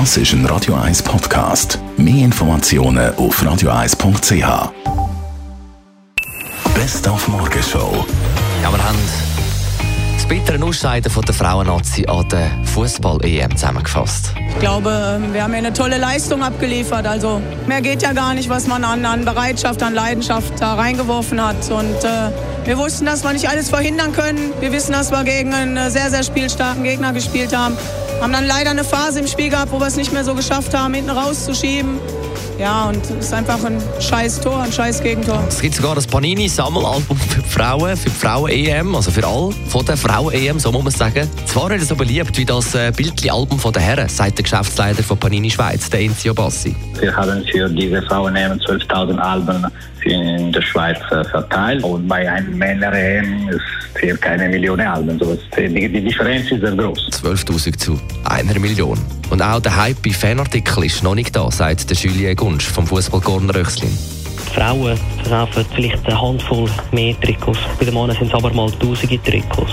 Das ist ein Radio 1 Podcast. Mehr Informationen auf radio1.ch. Best auf Morgenshow. Ja, wir haben bittere Ausscheiden von der Frauennazi an der Fußball-EM zusammengefasst. Ich glaube, wir haben eine tolle Leistung abgeliefert. Also mehr geht ja gar nicht, was man an, an Bereitschaft, an Leidenschaft da reingeworfen hat. Und äh, wir wussten, dass wir nicht alles verhindern können. Wir wissen, dass wir gegen einen sehr, sehr spielstarken Gegner gespielt haben. Haben dann leider eine Phase im Spiel gehabt, wo wir es nicht mehr so geschafft haben, hinten rauszuschieben. Ja, und es ist einfach ein scheiß Tor, ein scheiß Gegentor. Es gibt sogar das Panini-Sammelalbum für die Frauen, für die Frauen-EM, also für alle von der Frauen-EM, so muss man sagen. Zwar nicht so beliebt wie das äh, Bildli-Album der Herren, sagt der Geschäftsleiter von Panini Schweiz, der Enzio Bassi. Wir haben für diese Frauen-EM 12.000 Alben in der Schweiz äh, verteilt und bei einem Männer-EM ist circa eine Million Alben. So die, die Differenz ist sehr groß. 12.000 zu einer Million. Und auch der Hype bei Fanartikeln ist noch nicht da, sagt der Julien Gunsch vom Fußball Corner Röchslin. Frauen verkaufen vielleicht eine Handvoll mehr Trikots. Bei den Männern sind es aber mal tausende Trikots.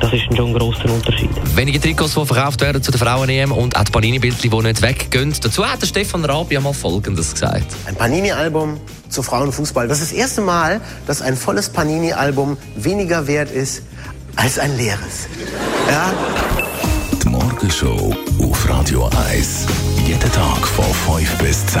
Das ist schon ein grosser Unterschied. Wenige Trikots, die verkauft werden zu den Frauen-EM und auch die Panini-Bildchen, die nicht weggehen. Dazu hat der Stefan Rabi mal Folgendes gesagt. Ein Panini-Album zu Frauenfußball. Das ist das erste Mal, dass ein volles Panini-Album weniger wert ist als ein leeres. Ja? Die Morgenshow auf Radio 1. Jeden Tag von 5 bis 10.